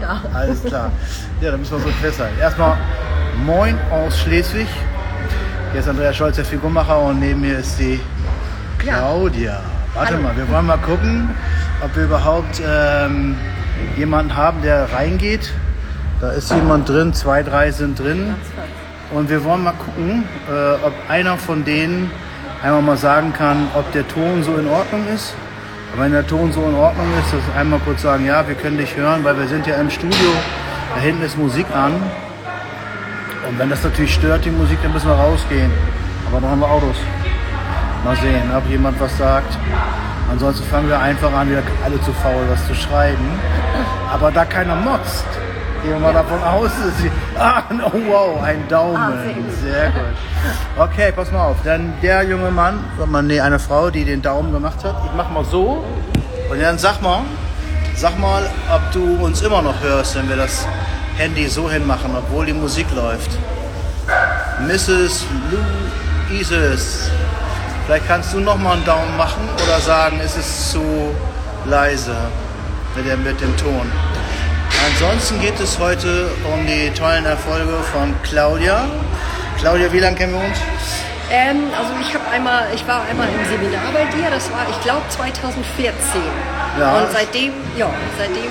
Ja. Alles klar. Ja, dann müssen wir so festhalten. Erstmal Moin aus Schleswig. Hier ist Andreas Scholz, der Figurmacher, und neben mir ist die Claudia. Warte Hallo. mal, wir wollen mal gucken, ob wir überhaupt ähm, jemanden haben, der reingeht. Da ist jemand drin, zwei, drei sind drin. Und wir wollen mal gucken, äh, ob einer von denen einmal mal sagen kann, ob der Ton so in Ordnung ist. Und wenn der Ton so in Ordnung ist, dass einmal kurz sagen, ja, wir können dich hören, weil wir sind ja im Studio. Da hinten ist Musik an. Und wenn das natürlich stört, die Musik, dann müssen wir rausgehen. Aber dann haben wir Autos. Mal sehen, ob jemand was sagt. Ansonsten fangen wir einfach an, wir sind alle zu faul, was zu schreiben. Aber da keiner motzt, gehen wir mal davon aus, dass sie. Ah, oh, wow, ein Daumen. Ah, sehr gut. Okay, pass mal auf. Dann der junge Mann, nee, eine Frau, die den Daumen gemacht hat. Ich mach mal so. Und dann sag mal, sag mal, ob du uns immer noch hörst, wenn wir das Handy so hinmachen, obwohl die Musik läuft. Mrs. Louises. Vielleicht kannst du noch mal einen Daumen machen oder sagen, ist es zu leise mit dem, mit dem Ton. Ansonsten geht es heute um die tollen Erfolge von Claudia. Claudia, wie lange kennen wir uns? Ähm, also ich habe einmal, ich war einmal im Seminar bei dir, das war, ich glaube 2014. Ja. Und seitdem, ja, seitdem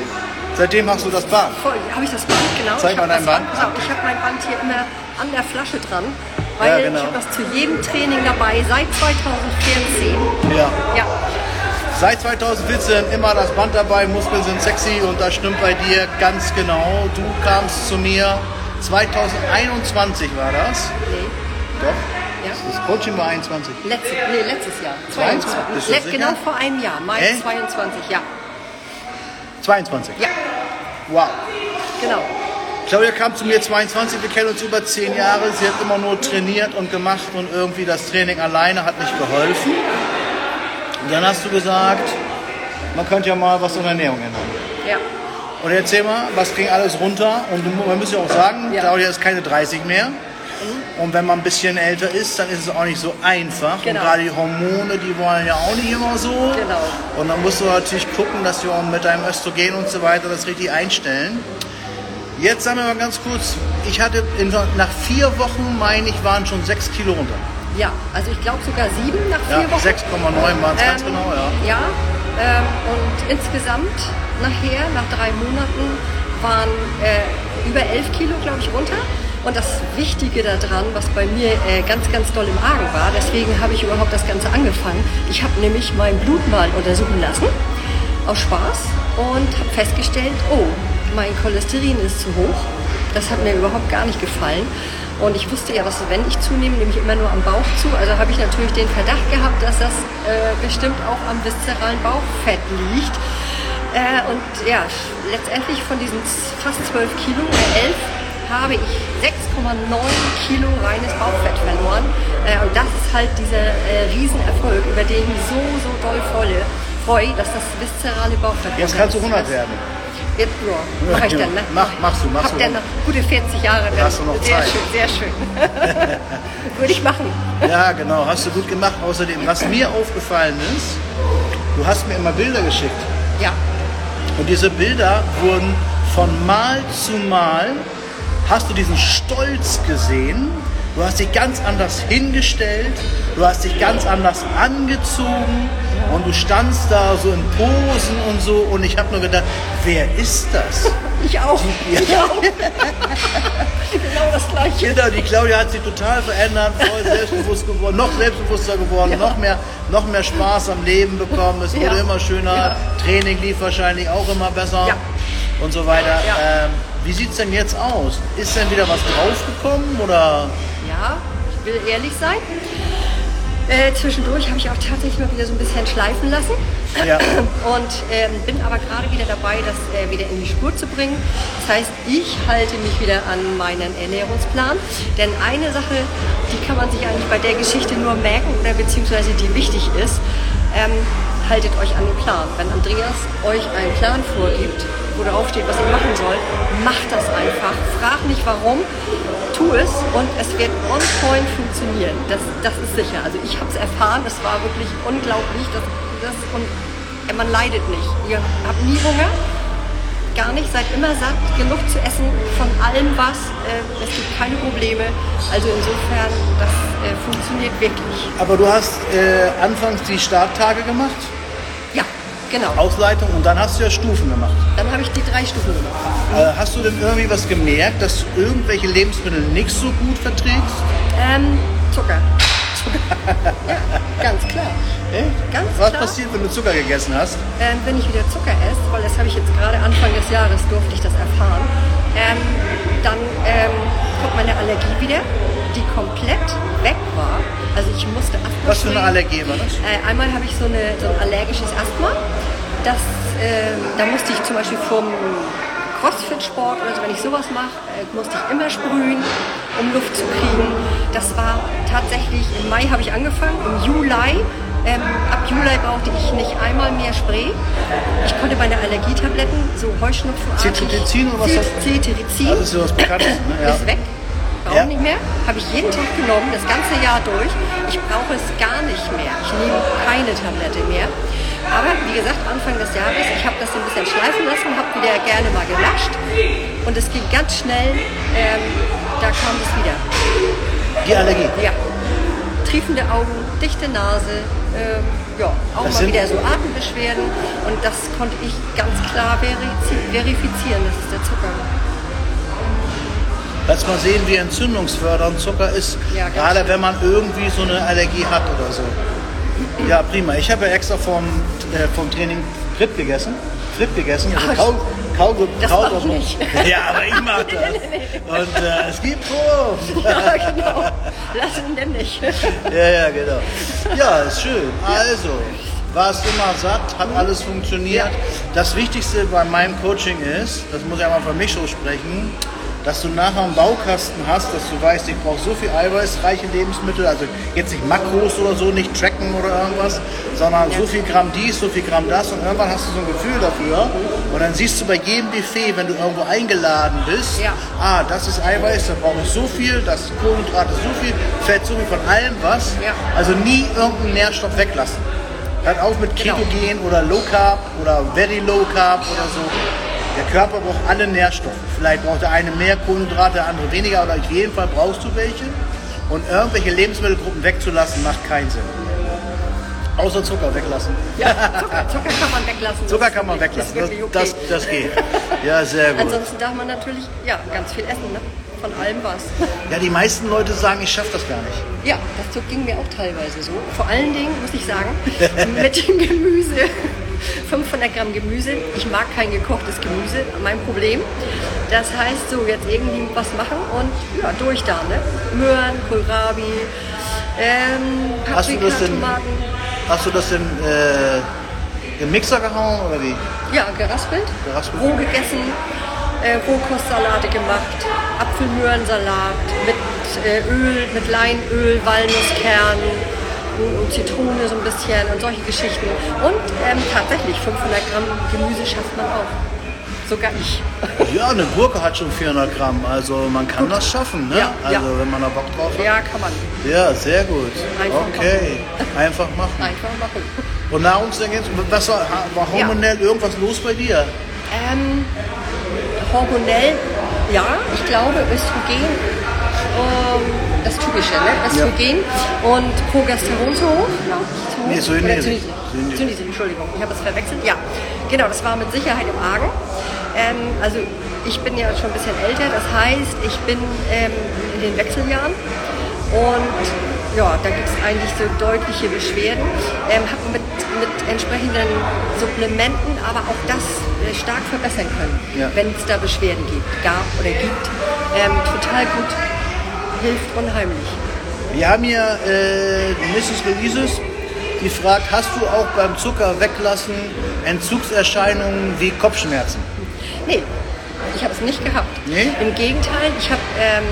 Seitdem machst du das Band. habe ich das Band, genau. Zeig mal dein Band. Genau, ich habe mein Band hier immer an der Flasche dran, weil Ja, genau. ich habe das zu jedem Training dabei seit 2014. Ja. Ja, Seit 2014 immer das Band dabei, Muskeln sind sexy und das stimmt bei dir ganz genau. Du kamst zu mir 2021 war das. nee, Doch. ja. Das Coaching war 21. Letztes, nee, letztes Jahr. 22. Bist du Let, sicher? genau vor einem Jahr, Mai Hä? 22, ja. 22. Ja, Wow. genau. Claudia kam zu mir 22, wir kennen uns über 10 Jahre. Sie hat immer nur trainiert und gemacht und irgendwie das Training alleine hat nicht geholfen. Und dann hast du gesagt, man könnte ja mal was an der Ernährung ändern. Ja. Und erzähl mal, was ging alles runter? Und du- man muss ja auch sagen, Ja. Claudia ist keine 30 mehr. Und wenn man ein bisschen älter ist, dann ist es auch nicht so einfach. Genau. Und gerade die Hormone, die wollen ja auch nicht immer so. Genau. Und dann musst du natürlich gucken, dass wir auch mit deinem Östrogen und so weiter das richtig einstellen. Jetzt sagen wir mal ganz kurz, ich hatte in, nach vier Wochen, meine ich, waren schon sechs Kilo runter. Ja, also ich glaube sogar sieben nach Ja, vier Wochen. 6,9 waren es ganz Ähm, genau, ja. Ja, ähm, und insgesamt nachher, nach drei Monaten, waren äh, über elf Kilo, glaube ich, runter. Und das Wichtige daran, was bei mir äh, ganz, ganz doll im Argen war, deswegen habe ich überhaupt das Ganze angefangen. Ich habe nämlich mein Blut mal untersuchen lassen, aus Spaß, und habe festgestellt, oh, mein Cholesterin ist zu hoch. Das hat mir überhaupt gar nicht gefallen. Und ich wusste ja, dass wenn ich zunehme, nehme ich immer nur am Bauch zu. Also habe ich natürlich den Verdacht gehabt, dass das äh, bestimmt auch am viszeralen Bauchfett liegt. Äh, und ja, letztendlich von diesen fast 12 Kilo, äh, 11, habe ich 6,9 Kilo reines Bauchfett verloren. Äh, und das ist halt dieser äh, Riesenerfolg, über den ich mich so, so doll freue, freue, dass das viszerale Bauchfett... Jetzt kannst du 100 werden. Jetzt, ja, mach ich dann, ne? Mach- machst du, machst Hab du. dann noch gute 40 Jahre. Dann. hast du noch sehr Zeit. schön, sehr schön. Würde ich machen. Ja, genau, hast du gut gemacht. Außerdem, was mir aufgefallen ist, du hast mir immer Bilder geschickt. Ja, Und diese Bilder wurden von Mal zu Mal, hast du diesen Stolz gesehen. Du hast dich ganz anders hingestellt, du hast dich ganz anders angezogen und du standst da so in Posen und so und ich habe nur gedacht, wer ist das? Ich auch. Ich auch. genau das Gleiche. Genau, die Claudia hat sich total verändert, voll selbstbewusst geworden, noch selbstbewusster geworden, Ja. noch, mehr, noch mehr Spaß am Leben bekommen. Es wurde Ja. immer schöner, Ja. Training lief wahrscheinlich auch immer besser und so weiter. Ähm, wie sieht es denn jetzt aus? Ist denn wieder was draufgekommen oder? Ja, ich will ehrlich sein. Äh, zwischendurch habe ich auch tatsächlich mal wieder so ein bisschen schleifen lassen. Ja. Und ähm, bin aber gerade wieder dabei, das äh, wieder in die Spur zu bringen. Das heißt, ich halte mich wieder an meinen Ernährungsplan. Denn eine Sache, die kann man sich eigentlich bei der Geschichte nur merken oder beziehungsweise die wichtig ist, ähm, haltet euch an den Plan. Wenn Andreas euch einen Plan vorgibt, wo drauf steht, was ihr machen sollt, macht das einfach. Frag nicht warum, tu es und es wird on point funktionieren. Das, das ist sicher. Also ich habe es erfahren, es war wirklich unglaublich. Das, das, und man leidet nicht. Ihr habt nie Hunger. gar nicht. Seid immer satt, genug zu essen von allem was. Äh, es gibt keine Probleme. Also insofern, das äh, funktioniert wirklich. Aber du hast äh, anfangs die Starttage gemacht, Ja, genau. Ausleitung und dann hast du ja Stufen gemacht. Dann habe ich die drei Stufen gemacht. Äh, hast du denn irgendwie was gemerkt, dass du irgendwelche Lebensmittel nicht so gut verträgst? Ähm, Zucker. ja, ganz klar. Echt? Ganz Was klar. passiert, wenn du Zucker gegessen hast? Ähm, wenn ich wieder Zucker esse, weil das habe ich jetzt gerade Anfang des Jahres durfte ich das erfahren, ähm, dann ähm, kommt meine Allergie wieder, die komplett weg war. Also ich musste Asthma Was für eine. Allergie war das? Äh, einmal habe ich so, eine, so ein allergisches Asthma. Das, ähm, da musste ich zum Beispiel vom Crossfit-Sport oder so, wenn ich sowas mache, äh, musste ich immer sprühen, um Luft zu kriegen. Das war tatsächlich, im Mai habe ich angefangen, im Juli. Ähm, ab Juli brauchte ich nicht einmal mehr Spray. Ich konnte meine Allergietabletten, so Heuschnupfenartig... Cetirizin oder was? Cetirizin. Das ist sowas Bekanntes, ne? Ja. Ist weg. Brauche Ja. nicht mehr. Habe ich jeden Tag genommen, das ganze Jahr durch. Ich brauche es gar nicht mehr. Ich nehme keine Tablette mehr. Aber wie gesagt, Anfang des Jahres, ich habe das so ein bisschen schleifen lassen, habe wieder gerne mal gelascht. Und es ging ganz schnell. Ähm, da kam es wieder. Die Allergie. Ja. Triefende Augen, dichte Nase, ähm, ja, auch Das mal wieder so Atembeschwerden. Und das konnte ich ganz klar verifizieren, das ist der Zucker. Lass mal sehen, wie entzündungsfördernd Zucker ist, Ja, gerade schön. wenn man irgendwie so eine Allergie hat oder so. Ja, prima. Ich habe ja extra vom, äh, vom Training Fripp gegessen. Fripp gegessen, also Ach, Kau, Kau, das Kau, mach ich nicht. Ja, aber ich mach das. Und äh, es gibt Pro. Ja, genau. Lass ihn denn nicht. Ja, ja, genau. Ja, ist schön. Also, warst immer satt, hat alles funktioniert. Ja. Das Wichtigste bei meinem Coaching ist, das muss ich einmal für mich so sprechen, dass du nachher einen Baukasten hast, dass du weißt, ich brauche so viel eiweißreiche Lebensmittel, also jetzt nicht Makros oder so, nicht tracken oder irgendwas, sondern so viel Gramm dies, so viel Gramm das und irgendwann hast du so ein Gefühl dafür und dann siehst du bei jedem Buffet, wenn du irgendwo eingeladen bist, Ja. ah, das ist Eiweiß, da brauche ich so viel, das ist Kohlenhydrate so viel, Fett so viel von allem was. Ja. Also nie irgendeinen Nährstoff weglassen. Hört auf mit Genau. Ketogen oder Low Carb oder Very Low Carb oder so. Der Körper braucht alle Nährstoffe. Vielleicht braucht der eine mehr Kohlenhydrate, der andere weniger, aber auf jeden Fall brauchst du welche. Und irgendwelche Lebensmittelgruppen wegzulassen, macht keinen Sinn. Außer Zucker weglassen. Ja, Zucker, Zucker kann man weglassen. Zucker kann man weglassen. Das, okay. das, das geht. Ja, sehr gut. Ansonsten darf man natürlich ja, ganz viel essen, ne? von allem was. Ja, die meisten Leute sagen, ich schaffe das gar nicht. Ja, das ging mir auch teilweise so. Vor allen Dingen, muss ich sagen, mit dem Gemüse. 500 Gramm Gemüse. Ich mag kein gekochtes Gemüse, mein Problem. Das heißt, so jetzt irgendwie was machen und ja, durch da. Ne? Möhren, Kohlrabi, ähm, Hast du Paprika, das denn, Tomaten. hast du das denn äh, im Mixer gehauen oder wie? Ja, geraspelt, Geraspelt. roh gegessen, äh, Rohkostsalate gemacht, Apfelmöhrensalat mit äh, Öl, mit Leinöl, Walnusskernen und Zitrone so ein bisschen und solche Geschichten. Und ähm, tatsächlich 500 Gramm Gemüse schafft man auch. Sogar ich. Ja, eine Gurke hat schon 400 Gramm, also man kann das schaffen, ne? Ja, also ja. wenn man da Bock drauf hat. Ja, kann man. Ja, sehr gut. Einfach okay, einfach machen. Einfach machen. Und Nahrungsergänzung, was war, war Ja. hormonell irgendwas los bei dir? Ähm, hormonell, ja, ich glaube Östrogen, ähm, das Typische, ne? Östrogen und Progesteron zu hoch. Ja, zu hoch. Nee, Syndin. Syndin. Syndin, Entschuldigung, ich habe es verwechselt. Ja, genau, das war mit Sicherheit im Argen. Ähm, also ich bin ja schon ein bisschen älter, das heißt, ich bin ähm, in den Wechseljahren und ja, da gibt es eigentlich so deutliche Beschwerden. Ähm, habe mit, mit entsprechenden Supplementen aber auch das äh, stark verbessern können, Ja. wenn es da Beschwerden gibt, gab oder gibt. Ähm, total gut, hilft unheimlich. Wir haben hier äh, Mrs. Louises, die fragt, hast du auch beim Zucker weglassen Entzugserscheinungen wie Kopfschmerzen? Nee, ich habe es nicht gehabt. Nee? Im Gegenteil, ich habe ähm,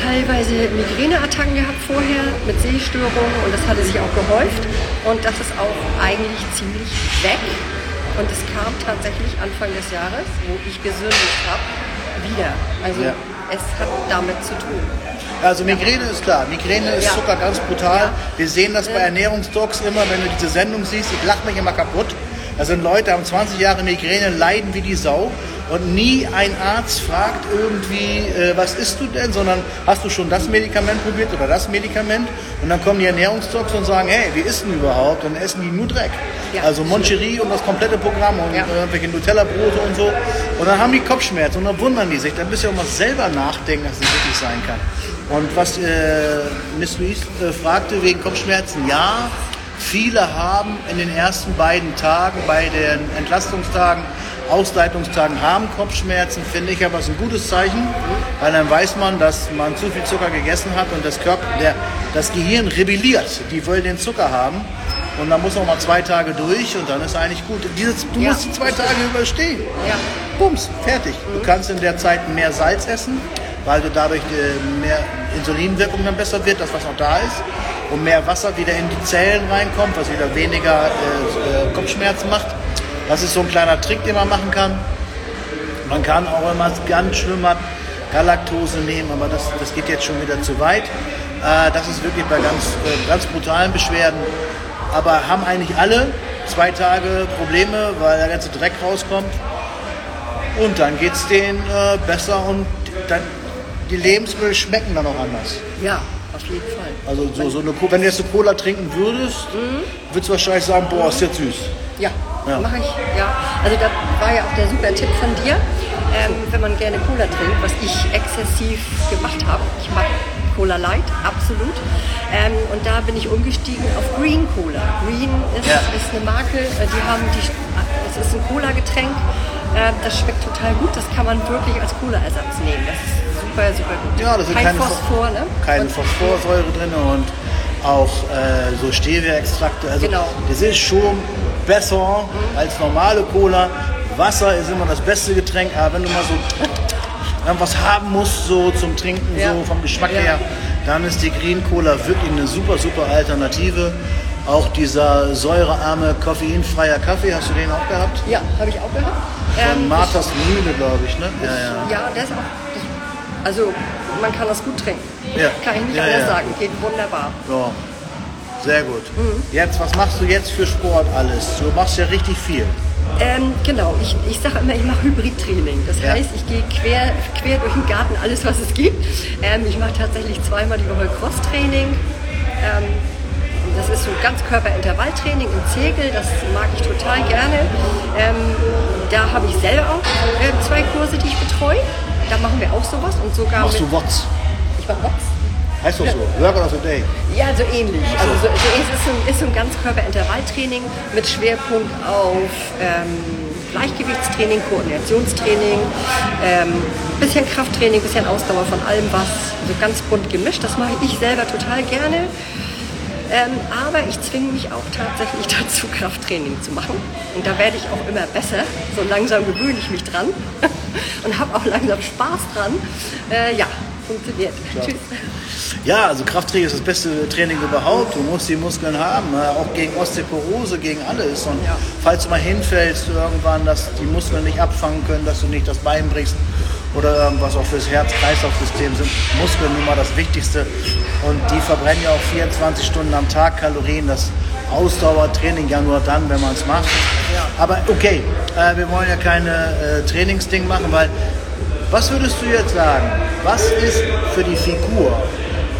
teilweise Migräneattacken gehabt vorher mit Sehstörungen und das hatte sich auch gehäuft und das ist auch eigentlich ziemlich weg. Und es kam tatsächlich Anfang des Jahres, wo ich gesündigt habe, wieder. Also Ja. Es hat damit zu tun. Also Migräne ist klar, Migräne ist Ja. Zucker ganz brutal. Ja. Wir sehen das bei Ernährungsdocs immer, wenn du diese Sendung siehst, ich lache mich immer kaputt. Da sind Leute, haben 20 Jahre Migräne, leiden wie die Sau Und nie ein Arzt fragt irgendwie, äh, was isst du denn, sondern hast du schon das Medikament probiert oder das Medikament? Und dann kommen die Ernährungsdocs und sagen, hey, wie isst denn überhaupt? Und essen die nur Dreck. Ja. Also Moncherie und das komplette Programm und Ja. äh, irgendwelche Nutella-Brote und so. Und dann haben die Kopfschmerzen und dann wundern die sich. Dann du ja auch mal selber nachdenken, dass es nicht wirklich sein kann. Und was äh, Miss Louise äh, fragte wegen Kopfschmerzen, ja, viele haben in den ersten beiden Tagen, bei den Entlastungstagen, Ausleitungstagen, haben Kopfschmerzen, finde ich aber ist ein gutes Zeichen, weil dann weiß man, dass man zu viel Zucker gegessen hat und das, Körper, der, das Gehirn rebelliert. Die wollen den Zucker haben. Und dann muss man mal zwei Tage durch und dann ist eigentlich gut. Dieses, du Ja. musst die zwei Tage überstehen. Ja. Bums, fertig. Du kannst in der Zeit mehr Salz essen, weil du dadurch äh, mehr Insulinwirkung dann besser wird, das was noch da ist. Und mehr Wasser wieder in die Zellen reinkommt, was wieder weniger äh, äh, Kopfschmerzen macht. Das ist so ein kleiner Trick, den man machen kann. Man kann auch, wenn man es ganz schlimm hat, Galaktose nehmen, aber das, das geht jetzt schon wieder zu weit. Äh, das ist wirklich bei ganz, äh, ganz brutalen Beschwerden. Aber haben eigentlich alle zwei Tage Probleme, weil der ganze Dreck rauskommt. Und dann geht es denen äh, besser und dann, die Lebensmittel schmecken dann auch anders. Ja, auf jeden Fall. Also so, so eine, wenn du jetzt eine Cola trinken würdest, würdest du wahrscheinlich sagen, boah, ist jetzt süß. Ja, Ja. mache ich. Ja. Also da war ja auch der super Tipp von dir, ähm, wenn man gerne Cola trinkt, was ich exzessiv gemacht habe. Ich mag Cola Light, absolut. Ähm, und da bin ich umgestiegen auf Green Cola. Green ist, Ja. ist eine Marke, äh, die haben die, es ist ein Cola-Getränk. Äh, das schmeckt total gut. Das kann man wirklich als Cola-Ersatz nehmen. Das ist super, super gut. Ja, da sind Kein keine, Phosphor, ne? keine Und- Phosphorsäure drin und auch äh, so Stevia-Extrakte. Also Genau. das ist schon besser als normale Cola. Wasser ist immer das beste Getränk, aber wenn du mal so irgendwas haben musst, so zum Trinken, Ja. so vom Geschmack Ja. her, dann ist die Green Cola wirklich eine super, super Alternative. Auch dieser säurearme, koffeinfreier Kaffee, hast du den auch gehabt? Ja, habe ich auch gehabt. Von Ähm, Marthas Mühle, glaube ich, ne? Ja, ja. Ja, der ist auch. Also, man kann das gut trinken. Ja. Kann ich nicht anders sagen. Geht wunderbar. Ja, sehr gut. Mhm. Jetzt, was machst du jetzt für Sport alles? Du machst ja richtig viel. Ähm, genau, ich, ich sage immer, ich mache Hybridtraining. Das Ja. heißt, ich gehe quer, quer durch den Garten, alles was es gibt. Ähm, ich mache tatsächlich zweimal die Woche Crosstraining. Ähm, das ist so Ganzkörperintervalltraining im Zirkel, das mag ich total gerne. Ähm, da habe ich selber auch äh, zwei Kurse, die ich betreue. Da machen wir auch sowas und sogar Machst mit, du Watts? ich mache Box. Heißt doch so. Workout of the Day. Ja, so ähnlich. Also so, so ist, es ein- ist ein Ganzkörperintervalltraining mit Schwerpunkt auf ähm, Gleichgewichtstraining, Koordinationstraining, ähm, bisschen Krafttraining, bisschen Ausdauer von allem was. So ganz bunt gemischt. Das mache ich selber total gerne. Ähm, aber ich zwinge mich auch tatsächlich dazu, Krafttraining zu machen. Und da werde ich auch immer besser. So langsam gewöhne ich mich dran und habe auch langsam Spaß dran. Äh, ja, funktioniert. Tschüss. Ja, also Krafttraining ist das beste Training überhaupt. Du musst die Muskeln haben, auch gegen Osteoporose, gegen alles. Und Ja. falls du mal hinfällst irgendwann, dass die Muskeln nicht abfangen können, dass du nicht das Bein brichst oder irgendwas auch fürs Herz-Kreislauf-System sind Muskeln nun mal das Wichtigste. Und die verbrennen ja auch 24 Stunden am Tag Kalorien. Das Ausdauertraining ja nur dann, wenn man es macht. Aber okay, äh, wir wollen ja keine äh, Trainingsding machen, weil was würdest du jetzt sagen? Was ist für die Figur?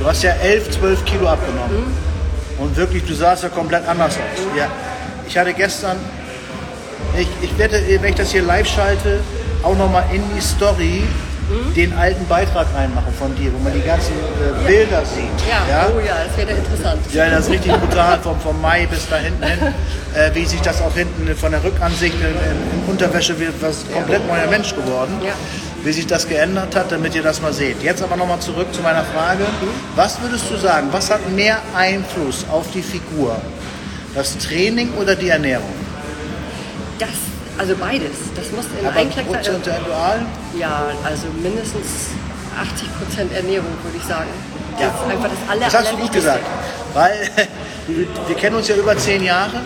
Du hast ja 11, 12 Kilo abgenommen. Und wirklich, du sahst ja komplett anders aus. Ja. Ich hatte gestern, ich, ich werde, wenn ich das hier live schalte, auch nochmal in die Story den alten Beitrag reinmachen von dir, wo man die ganzen äh, Bilder sieht. Ja, oh ja, das wäre interessant. Ja, das ist richtig brutal, vom, vom Mai bis da hinten hin, äh, wie sich das auch hinten von der Rückansicht in, in, in Unterwäsche wird, was komplett neuer Mensch geworden, Ja. Wie sich das geändert hat, damit ihr das mal seht. Jetzt aber nochmal zurück zu meiner Frage. Was würdest du sagen, was hat mehr Einfluss auf die Figur? Das Training oder die Ernährung? Das, also beides. Das muss in Aber Einklang sein. prozentual? Ja, also mindestens 80 Prozent Ernährung, würde ich sagen. Ja. Das ist einfach das aller, Das hast du gut gesagt. Weil wir, wir kennen uns ja über zehn Jahre.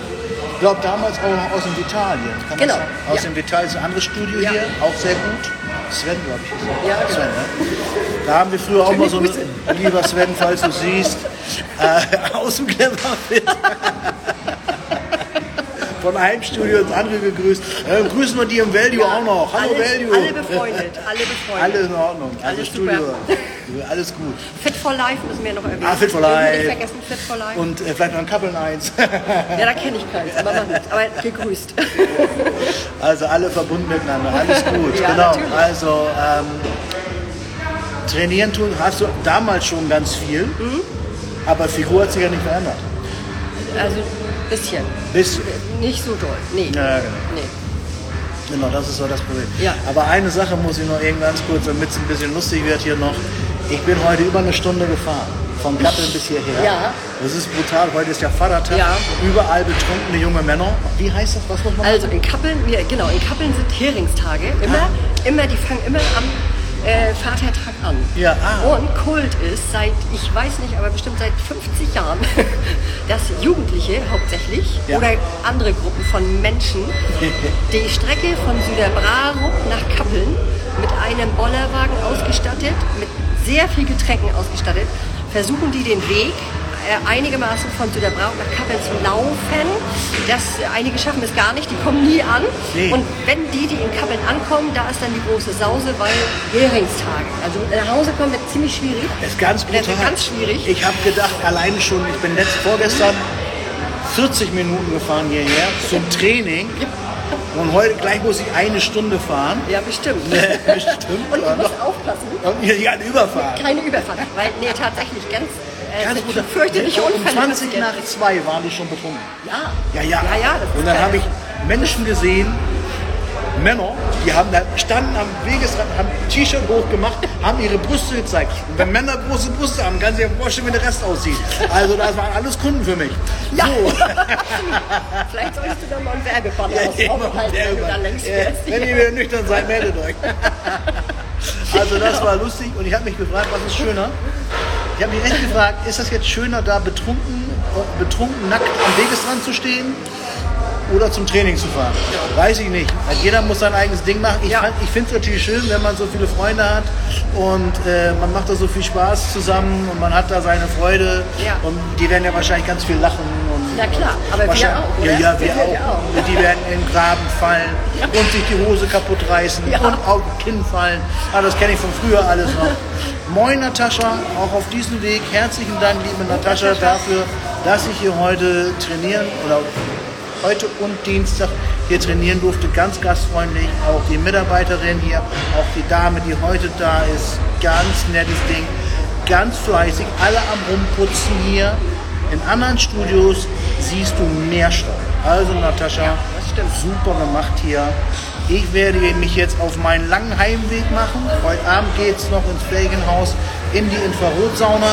Ich glaube damals auch aus dem Vitalien. Kann Genau? Aus ja. dem Vital ist ein anderes Studio Ja. hier, auch sehr gut. Sven, glaube ich. Ist er. Ja, genau. Sven, ne? Da haben wir früher auch mal so eine, lieber Sven, falls du siehst, äh, aus dem Fit. Von einem Studio ins andere gegrüßt. Äh, grüßen wir die im Value auch noch. Hallo alle, Value. Alle befreundet, alle befreundet. Alles in Ordnung. Also Alles Studio. super. Alles gut. Fit for Life müssen wir noch erwähnen. Ah, Fit for Life. Nicht vergessen, Fit for Life. Und äh, vielleicht noch ein Couple eins. ja, da kenne ich keins, aber, aber gegrüßt. Also alle verbunden miteinander, alles gut. Ja, genau. natürlich. Also ähm, trainieren tun hast du damals schon ganz viel, Mhm. aber Figur hat sich ja nicht verändert. Also bisschen. Bis, Nicht so doll. Nee. ja, genau. nee. genau, das ist so das Problem. Ja. Aber eine Sache muss ich noch eben ganz kurz, damit es ein bisschen lustig wird hier noch. Ich bin heute über eine Stunde gefahren. Von Kappeln bis hierher. Ja. Das ist brutal. Heute ist ja Vatertag. Ja. Überall betrunkene junge Männer. Wie heißt das? Was muss man Also in Kappeln, ja, genau, in Kappeln sind Heringstage. Immer, immer, die fangen immer am äh, Vatertag an. Ja, ah. Und Kult ist seit, ich weiß nicht, aber bestimmt seit 50 Jahren, dass Jugendliche hauptsächlich Ja. oder andere Gruppen von Menschen die Strecke von Süderbrarup nach Kappeln mit einem Bollerwagen ausgestattet, mit sehr viel Getränken ausgestattet, versuchen die den Weg einigermaßen von Süderbrarup nach Kappeln zu laufen. Das, einige schaffen es gar nicht, die kommen nie an. Nee. Und wenn die, die in Kappeln ankommen, da ist dann die große Sause, weil Heringstage. Also nach Hause kommen wird ziemlich schwierig. Das ist ganz brutal. Das ist ganz schwierig. Ich habe gedacht, alleine schon, ich bin letzt, vorgestern 40 Minuten gefahren hierher zum Training. Und heute gleich muss ich eine Stunde fahren. Ja, bestimmt. Bestimmt. Und du musst aufpassen, Und hier eine Überfahrt. keine Überfahrt. Weil, nee, tatsächlich ganz, äh, sind brutal. fürchterliche Um Unfälle 20 passiert. nach 2 waren die schon betrunken. Ja. Ja, ja. Ja, ja, Und dann habe ich Menschen gesehen, Männer, die haben da standen am Wegesrand, haben T-Shirt hochgemacht, haben ihre Brüste gezeigt. Und wenn Männer große Brüste haben, kann sich ja vorstellen, wie der Rest aussieht. Also das waren alles Kunden für mich. Ja. So. Vielleicht solltest du da mal einen Werbebanner Ja, aufhalten, wenn du da längst Ja, fährst. Wenn ihr wieder nüchtern seid, meldet euch. Also das war lustig und ich habe mich gefragt, was ist schöner? Ich habe mich echt gefragt, ist das jetzt schöner, da betrunken, betrunken nackt am Wegesrand zu stehen oder zum Training zu fahren? Weiß ich nicht. Jeder muss sein eigenes Ding machen. Ich, Ja. ich finde es natürlich schön, wenn man so viele Freunde hat und äh, man macht da so viel Spaß zusammen und man hat da seine Freude Ja. und die werden ja wahrscheinlich ganz viel lachen. Na klar, aber wir auch, oder? Ja, ja, wir, Wir auch. auch. Die werden in den Graben fallen und sich die Hose kaputt reißen Ja. und auf den Kinn fallen. Ah, das kenne ich von früher alles noch. Moin Natascha, auch auf diesem Weg herzlichen Dank, liebe Natascha, dafür, dass ich hier heute trainieren oder heute und Dienstag hier trainieren durfte. Ganz gastfreundlich. Auch die Mitarbeiterin hier, auch die Dame, die heute da ist. Ganz nettes Ding. Ganz fleißig. Alle am Rumputzen hier. In anderen Studios siehst du mehr Staub. Also Natascha, das stimmt. super gemacht hier. Ich werde mich jetzt auf meinen langen Heimweg machen. Heute Abend geht es noch ins Ferienhaus in die Infrarotsauna.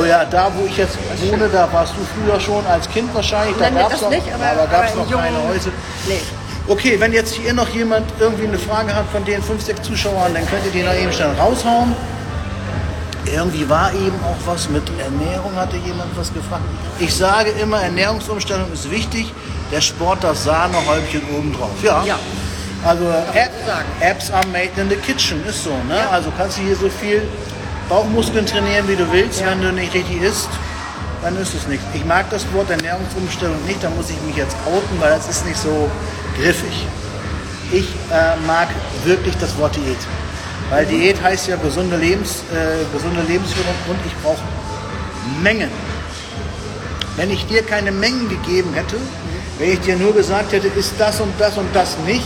Oh. ja, da wo ich jetzt wohne, da warst du früher schon als Kind wahrscheinlich. Da gab's das noch, nicht, aber- gab es aber noch jungen- keine heute. Nee. Okay, wenn jetzt hier noch jemand irgendwie eine Frage hat von den fünf, sechs Zuschauern, dann könnt ihr die noch eben schnell raushauen. Irgendwie war eben auch was mit Ernährung, hatte jemand was gefragt. Ich sage immer, Ernährungsumstellung ist wichtig. Der Sport das Sahnehäubchen obendrauf. Ja. Ja. Also App. Apps are made in the kitchen, ist so. Ne? Ja. Also kannst du hier so viel Bauchmuskeln trainieren, wie du willst. Ja. Wenn du nicht richtig isst, dann ist es nichts. Ich mag das Wort Ernährungsumstellung nicht, da muss ich mich jetzt outen, weil das ist nicht so griffig. Ich äh, mag wirklich das Wort Diät. Weil Diät heißt ja gesunde, Lebens, äh, gesunde Lebensführung und ich brauche Mengen. Wenn ich dir keine Mengen gegeben hätte, wenn ich dir nur gesagt hätte, ist das und das und das nicht,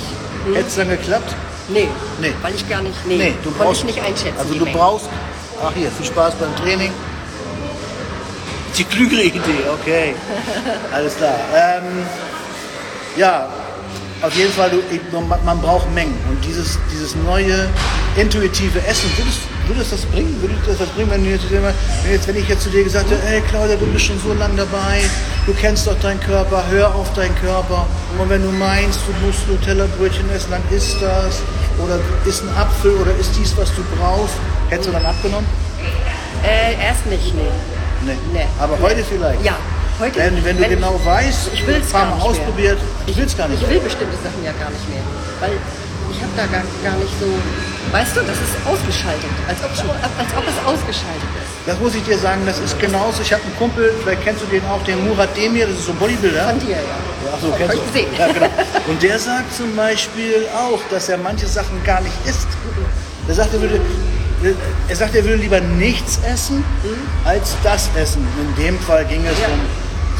hätte es dann geklappt? Nee. Nee. Weil ich gar nicht, nee, Nee, du brauchst ich nicht einschätzen. Also du Mengen. brauchst, ach hier, viel Spaß beim Training. Die klügere Idee, okay. Alles klar. Ähm, ja, auf jeden Fall, man, braucht Mengen. Und dieses, dieses neue, intuitive Essen, würdest, würdest das bringen? Würdest du das bringen, wenn, du jetzt, wenn, jetzt, wenn ich jetzt zu dir gesagt hätte, ey Claudia, du bist schon so lange dabei, du kennst doch deinen Körper, hör auf deinen Körper. Und wenn du meinst, du musst Nutella-Brötchen essen, dann isst das. Oder isst ein Apfel oder isst dies, was du brauchst. Hättest du dann abgenommen? Äh, erst nicht, nee. Nee. Nee. Aber heute vielleicht? Ja, heute. Wenn, wenn du Wenn genau weißt, ich will's ein paar gar Mal nicht mehr. ausprobiert, ich will es gar nicht. Ich will bestimmte Sachen ja gar nicht mehr. Weil ich habe da gar, gar nicht so. Weißt du, das ist ausgeschaltet. Als ob, als ob es ausgeschaltet ist. Das muss ich dir sagen, das ist genauso. Ich habe einen Kumpel, vielleicht kennst du den auch, den Murat Demir, das ist so ein Bodybuilder. Von dir, ja. Ach so, kennst ich du? Ja, genau. Und der sagt zum Beispiel auch, dass er manche Sachen gar nicht isst. Er sagt, er würde, er sagt, er würde lieber nichts essen, als das essen. In dem Fall ging es Ja. um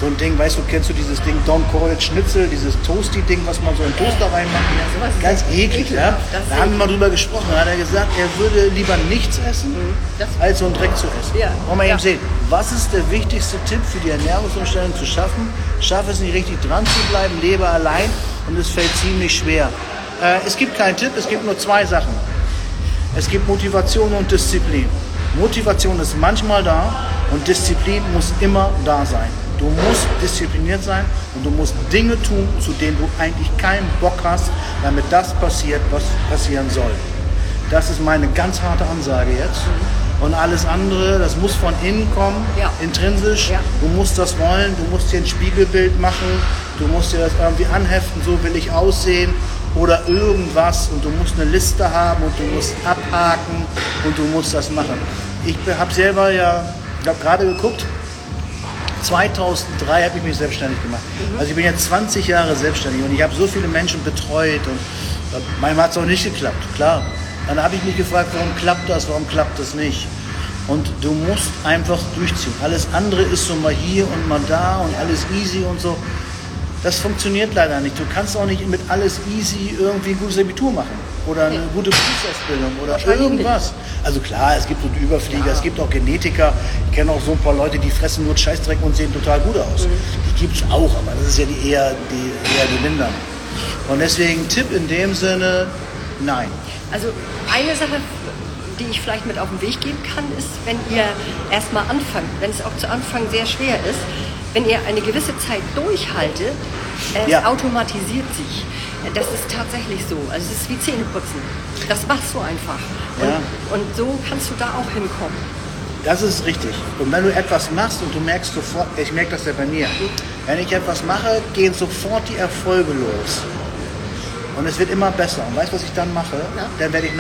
so ein Ding, weißt du, kennst du dieses Ding Don it Schnitzel, dieses Toasty-Ding, was man so in Toaster reinmacht? sowas ist Ganz eklig, ja? das Da haben wir mal drüber gesprochen. Da hat er gesagt, er würde lieber nichts essen, das- als so einen Dreck zu essen. Ja. Wollen wir eben Ja. sehen, was ist der wichtigste Tipp für die Ernährungsumstellung zu schaffen? Schaffe es nicht richtig dran zu bleiben, lebe allein und es fällt ziemlich schwer. Äh, es gibt keinen Tipp, es gibt nur zwei Sachen. Es gibt Motivation und Disziplin. Motivation ist manchmal da und Disziplin muss immer da sein. Du musst diszipliniert sein und du musst Dinge tun, zu denen du eigentlich keinen Bock hast, damit das passiert, was passieren soll. Das ist meine ganz harte Ansage jetzt. Und alles andere, das muss von innen kommen, Ja. intrinsisch. Ja. Du musst das wollen, du musst dir ein Spiegelbild machen, du musst dir das irgendwie anheften, so will ich aussehen oder irgendwas und du musst eine Liste haben und du musst abhaken und du musst das machen. Ich habe selber ja, ich habe gerade geguckt, 2003 habe ich mich selbstständig gemacht. Also ich bin jetzt 20 Jahre selbstständig und ich habe so viele Menschen betreut und äh, manchmal hat es auch nicht geklappt, klar. Dann habe ich mich gefragt, warum klappt das, warum klappt das nicht? Und du musst einfach durchziehen. Alles andere ist so mal hier und mal da und alles easy und so. Das funktioniert leider nicht. Du kannst auch nicht mit alles easy irgendwie ein gutes Abitur machen oder eine gute Berufsausbildung oder irgendwas. Also klar, es gibt so Überflieger, es gibt auch Genetiker. Ich kenne auch so ein paar Leute, die fressen nur Scheißdreck und sehen total gut aus. Die gibt es auch, aber das ist ja die eher die, eher die Mindern. Und deswegen Tipp in dem Sinne, nein. Also eine Sache, die ich vielleicht mit auf den Weg geben kann, ist, wenn ihr erstmal anfangt, wenn es auch zu Anfang sehr schwer ist, wenn ihr eine gewisse Zeit durchhaltet, es Ja. automatisiert sich. Das ist tatsächlich so. Also es ist wie Zähneputzen. Das machst du einfach. Und, Ja. und so kannst du da auch hinkommen. Das ist richtig. Und wenn du etwas machst und du merkst sofort, ich merke das ja bei mir, wenn ich etwas mache, gehen sofort die Erfolge los. Und es wird immer besser. Und weißt du, was ich dann mache? Na? Dann werde ich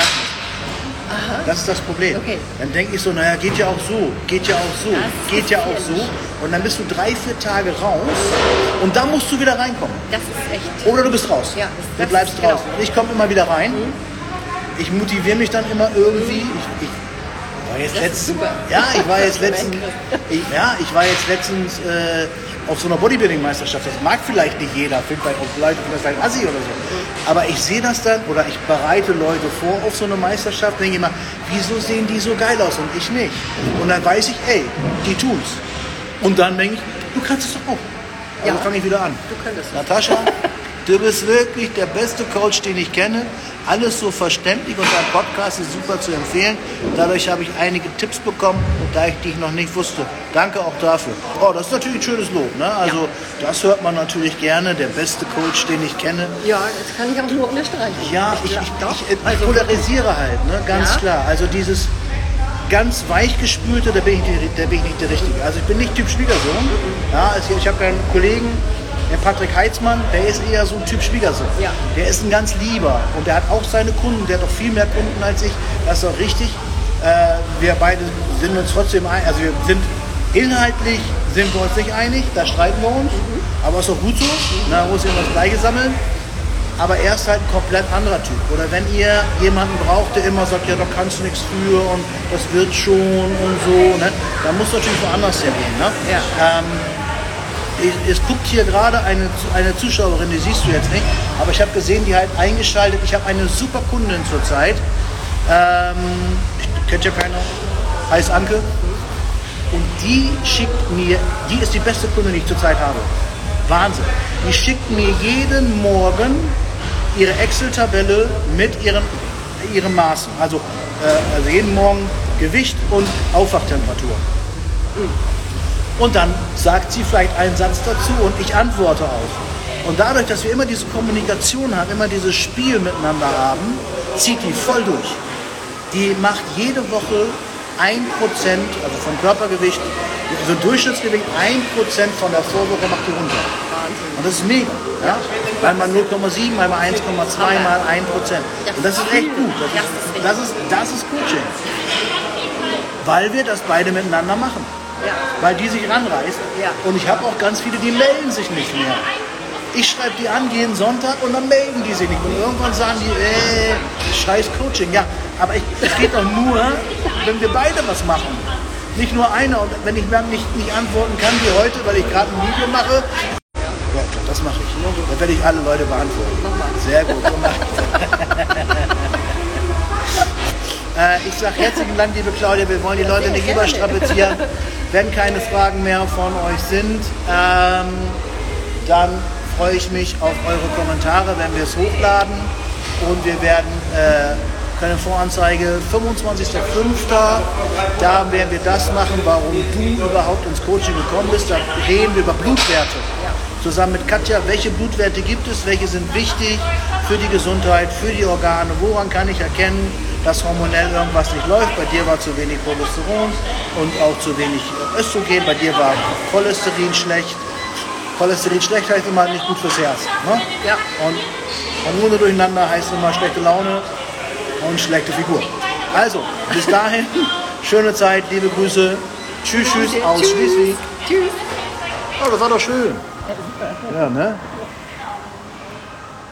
nachmachen. Das ist das Problem. Okay. Dann denke ich so, naja, geht ja auch so, geht ja auch so, Das geht ja auch so. Und dann bist du drei, vier Tage raus und dann musst du wieder reinkommen. Das ist echt. Oder du bist raus. Ja, du das bleibst ist- genau. draußen. Ich komme immer wieder rein. Ich motiviere mich dann immer irgendwie. Ich, ich war jetzt Das letztens, ja, ich war jetzt du letztens, ich, ja, ich war jetzt letztens äh, auf so einer Bodybuilding-Meisterschaft. Das mag vielleicht nicht jeder, findet vielleicht auch Leute das vielleicht assi oder so. Aber ich sehe das dann oder ich bereite Leute vor auf so eine Meisterschaft. Denke ich immer, wieso sehen die so geil aus und ich nicht? Und dann weiß ich, ey, die tun's. Und dann denke ich, du kannst es doch auch. Also Ja. fange ich wieder an. Du könntest es. Natascha, du bist wirklich der beste Coach, den ich kenne. Alles so verständlich und dein Podcast ist super zu empfehlen. Dadurch habe ich einige Tipps bekommen, da ich dich noch nicht wusste. Danke auch dafür. Oh, das ist natürlich ein schönes Lob. Ne? Also das hört man natürlich gerne. Der beste Coach, den ich kenne. Ja, das kann ich auch nur unterstreichen. Ja, ich, ich, ich, ich polarisiere halt, ne? ganz Ja. klar. Also dieses ganz weichgespülte, da bin, ich, da bin ich nicht der Richtige. Also ich bin nicht Typ Schwiegersohn. Ja, also ich habe einen Kollegen, der Patrick Heitzmann, der ist eher so ein Typ Schwiegersohn. Ja. Der ist ein ganz lieber und der hat auch seine Kunden, der hat auch viel mehr Kunden als ich. Das ist auch richtig. Äh, wir beide sind uns trotzdem ein, also wir sind inhaltlich sind wir uns nicht einig, da streiten wir uns, aber ist auch gut so, da muss ich das Gleiche sammeln aber er ist halt ein komplett anderer Typ. Oder wenn ihr jemanden braucht, der immer sagt, ja, da kannst du nichts für und das wird schon und so, ne? dann muss natürlich woanders hingehen. Ne? Ja. Ähm, es guckt hier gerade eine, eine Zuschauerin, die siehst du jetzt nicht, aber ich habe gesehen, die halt eingeschaltet. Ich habe eine super Kundin zurzeit. Ähm, kennt ja keiner, heißt Anke. Und die schickt mir, die ist die beste Kundin, die ich zurzeit habe. Wahnsinn. Die schickt mir jeden Morgen ihre Excel-Tabelle mit ihren, ihren Maßen. Also, äh, also jeden Morgen Gewicht und Aufwachtemperatur. Und dann sagt sie vielleicht einen Satz dazu und ich antworte auch. Und dadurch, dass wir immer diese Kommunikation haben, immer dieses Spiel miteinander haben, zieht die voll durch. Die macht jede Woche 1%, also vom Körpergewicht, also Durchschnittsgewicht 1% von der Vorwoche macht die runter. Und das ist mega. Ja? Weil man 0,7, mal 1,2, mal 1%. Und das ist echt gut. Das ist, das ist, das ist Coaching. Weil wir das beide miteinander machen. Ja. Weil die sich ranreißt. Ja. Und ich habe auch ganz viele, die melden sich nicht mehr. Ich schreibe die an jeden Sonntag und dann melden die sich nicht. Und irgendwann sagen die, äh, scheiß Coaching. Ja, aber es geht doch nur, wenn wir beide was machen. Nicht nur einer. Und wenn ich dann nicht, nicht antworten kann wie heute, weil ich gerade ein Video mache, das mache ich. Dann werde ich alle Leute beantworten. Sehr gut. äh, ich sage herzlichen Dank, liebe Claudia. Wir wollen die Leute nicht überstrapazieren. Wenn keine Fragen mehr von euch sind, ähm, dann freue ich mich auf eure Kommentare, wenn wir es hochladen. Und wir werden äh, keine Voranzeige 25.05. Da werden wir das machen, warum du überhaupt ins Coaching gekommen bist. Da reden wir über Blutwerte. Zusammen mit Katja, welche Blutwerte gibt es, welche sind wichtig für die Gesundheit, für die Organe, woran kann ich erkennen, dass hormonell irgendwas nicht läuft. Bei dir war zu wenig Progesteron und auch zu wenig Östrogen. Bei dir war Cholesterin schlecht. Cholesterin schlecht heißt immer nicht gut fürs Herz. Ne? Ja. Und Hormone durcheinander heißt immer schlechte Laune und schlechte Figur. Also, bis dahin, schöne Zeit, liebe Grüße. Tschüss, tschüss aus. Schleswig. Tschüss. Oh, das war doch schön. Ja, ne?